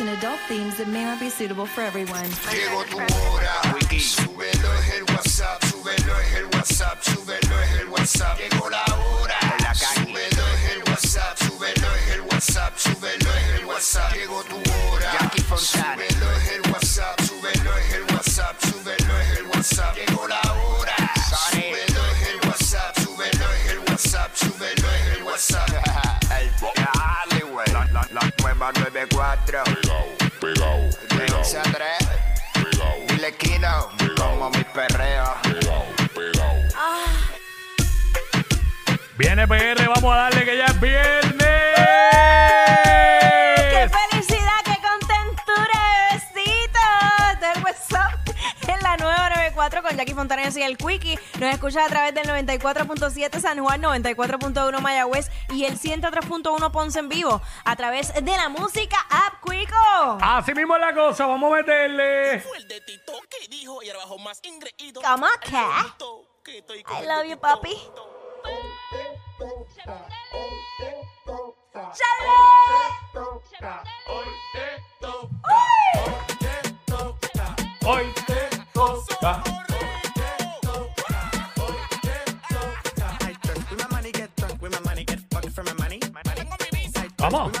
and adult themes that may not be suitable for everyone. Llegó tu hora. Súbelo es el WhatsApp, súbelo es el WhatsApp, súbelo es el WhatsApp. Llegó la hora. Súbelo es el WhatsApp, súbelo es el WhatsApp, súbelo es el WhatsApp. Llegó tu hora. Súbelo es el WhatsApp, súbelo es el WhatsApp, súbelo es el WhatsApp. Llegó la hora. Súbelo es el WhatsApp, súbelo es el WhatsApp, súbelo es el WhatsApp. Dale, güey. La, la, la nueva 94. Perreo. pegao, pegao. Viene PR, vamos a darle que ya es viernes. Jackie Fontanes y el Quickie. Nos escuchas a través del 94.7 San Juan, 94.1 Mayagüez y el 103.1 Ponce en vivo a través de la música App Quico. Así mismo es la cosa, vamos a meterle. Fue el de Tito que dijo y más ingreído. I love you, papi. Hoy Vamos.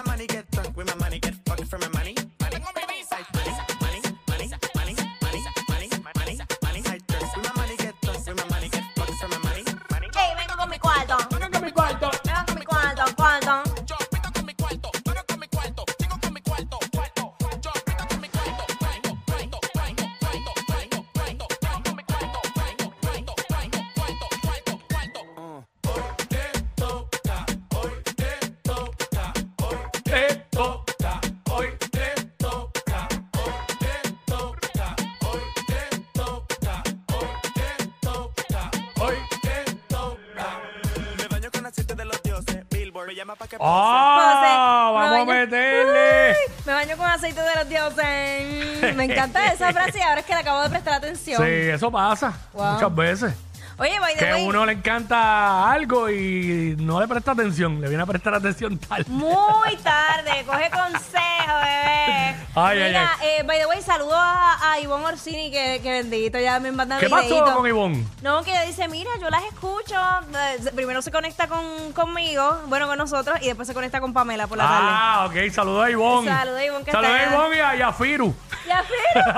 Billboard me llama pa' que ¡Ah! Me Vamos a meterle. Uy, me baño con aceite de los dioses. Me encanta esa frase y ahora es que le acabo de prestar atención. Sí, eso pasa Wow. muchas veces. Oye, by the Que a way, uno le encanta algo y no le presta atención, le viene a prestar atención tal. muy tarde, coge consejo, bebé. Ay, ay, Mira, ay. eh, by the way, saludo a, a Ivonne Orsini, que, que bendito, ya me manda ¿Qué pasó con Ivonne? No, que ella dice, mira, yo las escucho. Eh, Primero se conecta con, conmigo, bueno, con nosotros, y después se conecta con Pamela por la tarde. Ah, ok, saludos a Ivonne. Saludos a Ivonne, que Saludos está a. Ivonne y a, y a Firu. Ya, Firu.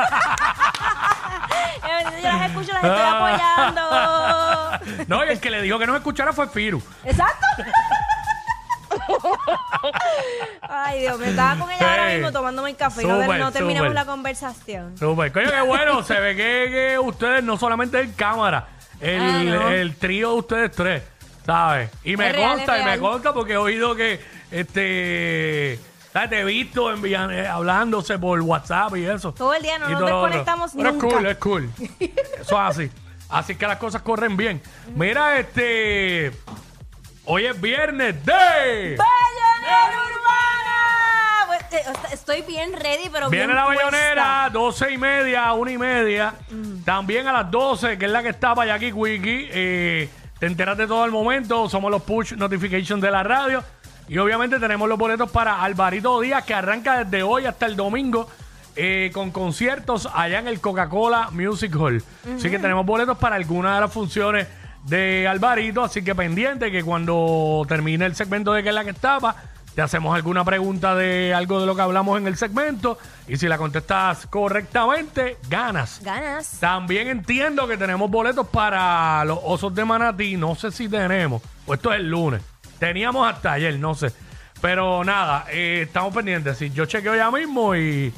Eh, bendito, yo las escucho, las estoy apoyando. No, y el que le dijo que no me escuchara fue Firu. Exacto. Ay, Dios, me estaba con ella ahora mismo tomándome el café y no, Súper, no terminamos súper. la conversación. Súper. Coño, qué bueno. Se ve que, que ustedes no solamente en cámara, el, Ah, no. el trío de ustedes tres, ¿sabes? Y me Es real, consta, y me real. consta porque he oído que, este, ¿sabes? Te he visto en Villan- eh, hablándose por WhatsApp y eso. Todo el día no Y nos todo lo otro. desconectamos Pero nunca. es cool, es cool. Eso es así. Así que las cosas corren bien. Mira, este, hoy es viernes de... ¡Bayonera Urbana! Pues, eh, o sea, Estoy bien ready, pero Viene bien la puesta. bayonera, 12 y media, una y media. También a las 12, que es la que está para Jackie Wiki. Eh, te enteras de todo el momento. Somos los push notifications de la radio. Y obviamente tenemos los boletos para Alvarito Díaz, que arranca desde hoy hasta el domingo. eh, con conciertos allá en el Coca-Cola Music Hall. Así que tenemos boletos para algunas de las funciones de Alvarito. Así que pendiente que cuando termine el segmento de que es la que estaba, te hacemos alguna pregunta de algo de lo que hablamos en el segmento. Y si la contestas correctamente, ganas. Ganas. También entiendo que tenemos boletos para los osos de Manatí. No sé si tenemos. Pues esto es el lunes. Teníamos hasta ayer, no sé. Pero nada, eh, estamos pendientes. Si yo chequeo ya mismo y,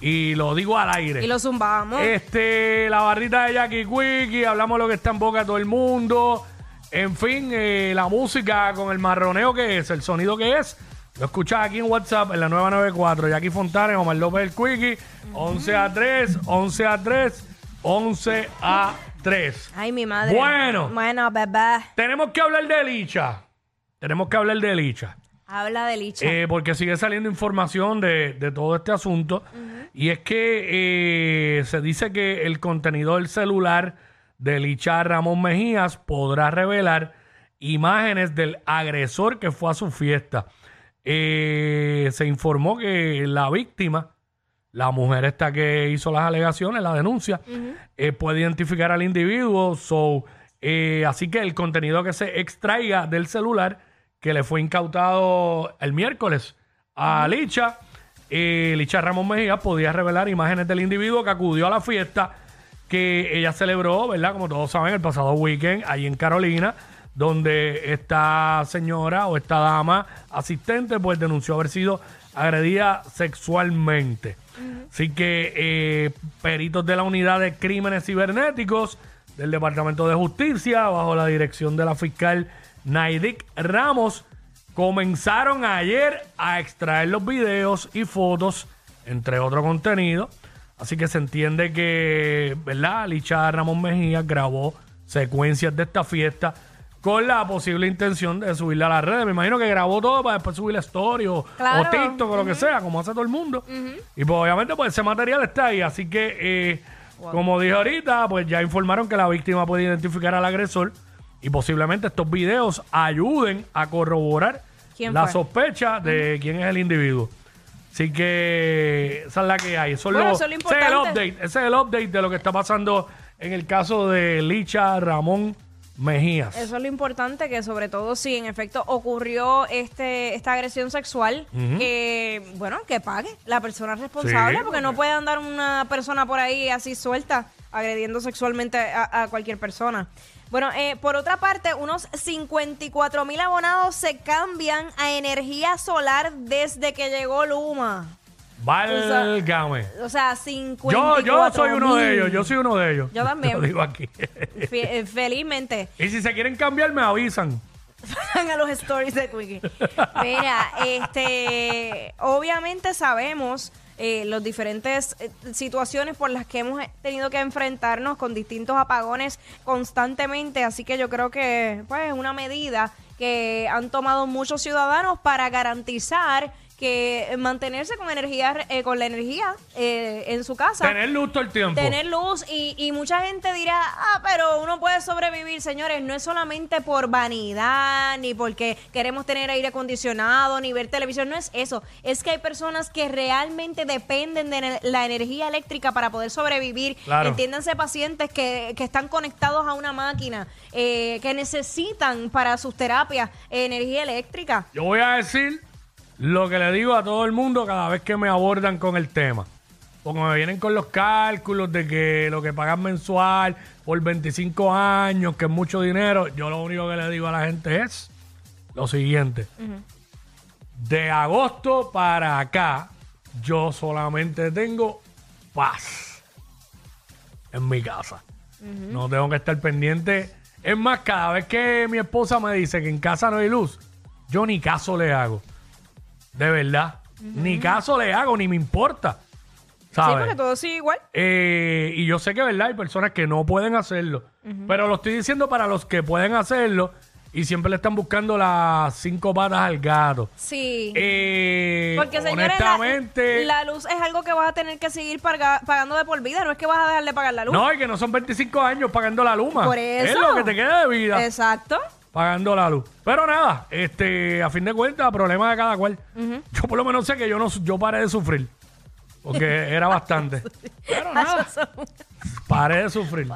y lo digo al aire. Y lo zumbamos. Este, la barrita de Jackie Quickie, hablamos lo que está en boca de todo el mundo. En fin, eh, la música con el marroneo que es, el sonido que es. Lo escuchas aquí en WhatsApp en la 994. Jackie Fontanes, Omar López el Quickie. 11 a 3, 11 a 3, 11 a 3. Ay, mi madre. Bueno. Bueno, bebé. Tenemos que hablar de Licha. Tenemos que hablar de Licha. Habla de Licha. Eh, porque sigue saliendo información de, de todo este asunto. Y es que eh, se dice que el contenido del celular de Licha Ramón Mejías podrá revelar imágenes del agresor que fue a su fiesta. Eh, se informó que la víctima la mujer esta que hizo las alegaciones, la denuncia, puede identificar al individuo. So, eh, así que el contenido que se extraiga del celular que le fue incautado el miércoles a Licha, eh, Licha Ramón Mejía podía revelar imágenes del individuo que acudió a la fiesta que ella celebró, ¿verdad? Como todos saben, el pasado weekend, ahí en Carolina, donde esta señora o esta dama asistente, pues denunció haber sido agredida sexualmente. Así que eh, peritos de la unidad de crímenes cibernéticos del Departamento de Justicia, bajo la dirección de la fiscal Naidik Ramos, comenzaron ayer a extraer los videos y fotos, entre otro contenido. Así que se entiende que, ¿verdad? Licha Ramón Mejía grabó secuencias de esta fiesta con la posible intención de subirla a las redes. Me imagino que grabó todo para después subir la story o, Claro. o TikTok o lo que sea, como hace todo el mundo. Y pues obviamente pues ese material está ahí. Así que, eh, como dije ahorita, pues ya informaron que la víctima puede identificar al agresor y posiblemente estos videos ayuden a corroborar ¿Quién la fue? sospecha de quién es el individuo. Así que esa es la que hay. Eso es Bueno, lo- eso es lo ese es el update. Ese es el update de lo que está pasando en el caso de Licha Ramón Mejías. Eso es lo importante, que sobre todo si en efecto ocurrió este esta agresión sexual, que, bueno, que pague la persona responsable, Sí, porque no puede andar una persona por ahí así suelta, agrediendo sexualmente a, a cualquier persona. Bueno, eh, por otra parte, unos 54 mil abonados se cambian a energía solar desde que llegó Luma. Válgame. O sea, Yo, 54 yo soy uno de ellos. Yo soy uno de ellos. Yo también. Lo digo aquí. Fe- eh, felizmente. y si se quieren cambiar, me avisan. a los stories de Quickie. Mira, este, obviamente sabemos eh, las diferentes eh, situaciones por las que hemos tenido que enfrentarnos con distintos apagones constantemente, así que yo creo que pues es una medida que han tomado muchos ciudadanos para garantizar que mantenerse con energía, eh, con la energía eh, en su casa. Tener luz todo el tiempo. Tener luz y, y mucha gente dirá, ah, pero uno puede sobrevivir, señores, no es solamente por vanidad, ni porque queremos tener aire acondicionado, ni ver televisión, no es eso, es que hay personas que realmente dependen de la energía eléctrica para poder sobrevivir, Claro. entiéndanse pacientes que, que están conectados a una máquina, eh, que necesitan para sus terapias energía eléctrica. Yo voy a decir lo que le digo a todo el mundo cada vez que me abordan con el tema. Porque me vienen con los cálculos de que lo que pagan mensual por 25 años, que es mucho dinero. Yo lo único que le digo a la gente es lo siguiente. De agosto para acá, yo solamente tengo paz en mi casa. No tengo que estar pendiente. Es más, cada vez que mi esposa me dice que en casa no hay luz, yo ni caso le hago. De verdad. Ni caso le hago, ni me importa. Sí, ¿Sabes? porque todo sigue igual. Eh, y yo sé que, ¿verdad? Hay personas que no pueden hacerlo. Pero lo estoy diciendo para los que pueden hacerlo y siempre le están buscando las cinco patas al gato. Sí. Eh, Porque, señores, la, honestamente, la luz es algo que vas a tener que seguir paga- pagando de por vida. No es que vas a dejar de pagar la luz. no, y que no son 25 años pagando la luma. Por eso. Es lo que te queda de vida Exacto. Pagando la luz. Pero nada, este, a fin de cuentas, problema de cada cual. Yo por lo menos sé que yo no yo paré de sufrir. Porque era bastante. Pero nada, paré de sufrir.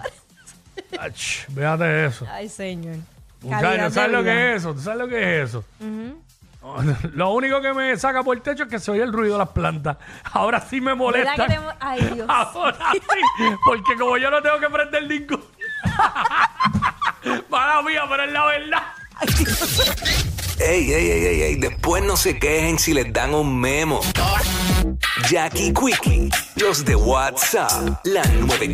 Ach, Véate eso. Ay, señor. Calidad Muchachos, de ¿sabes lo vida. que es eso? ¿Tú sabes lo que es eso? Lo único que me saca por el techo es que se oye el ruido de las plantas. Ahora sí me molesta. ¿Verdad que te mo- Ay, Dios. Ahora sí. Porque como yo no tengo que prender ningún. Mala mía, pero es la verdad. Ey, ey, ey, ey, ey, después no se quejen si les dan un memo. Jackie Quickie, los de WhatsApp, la 9.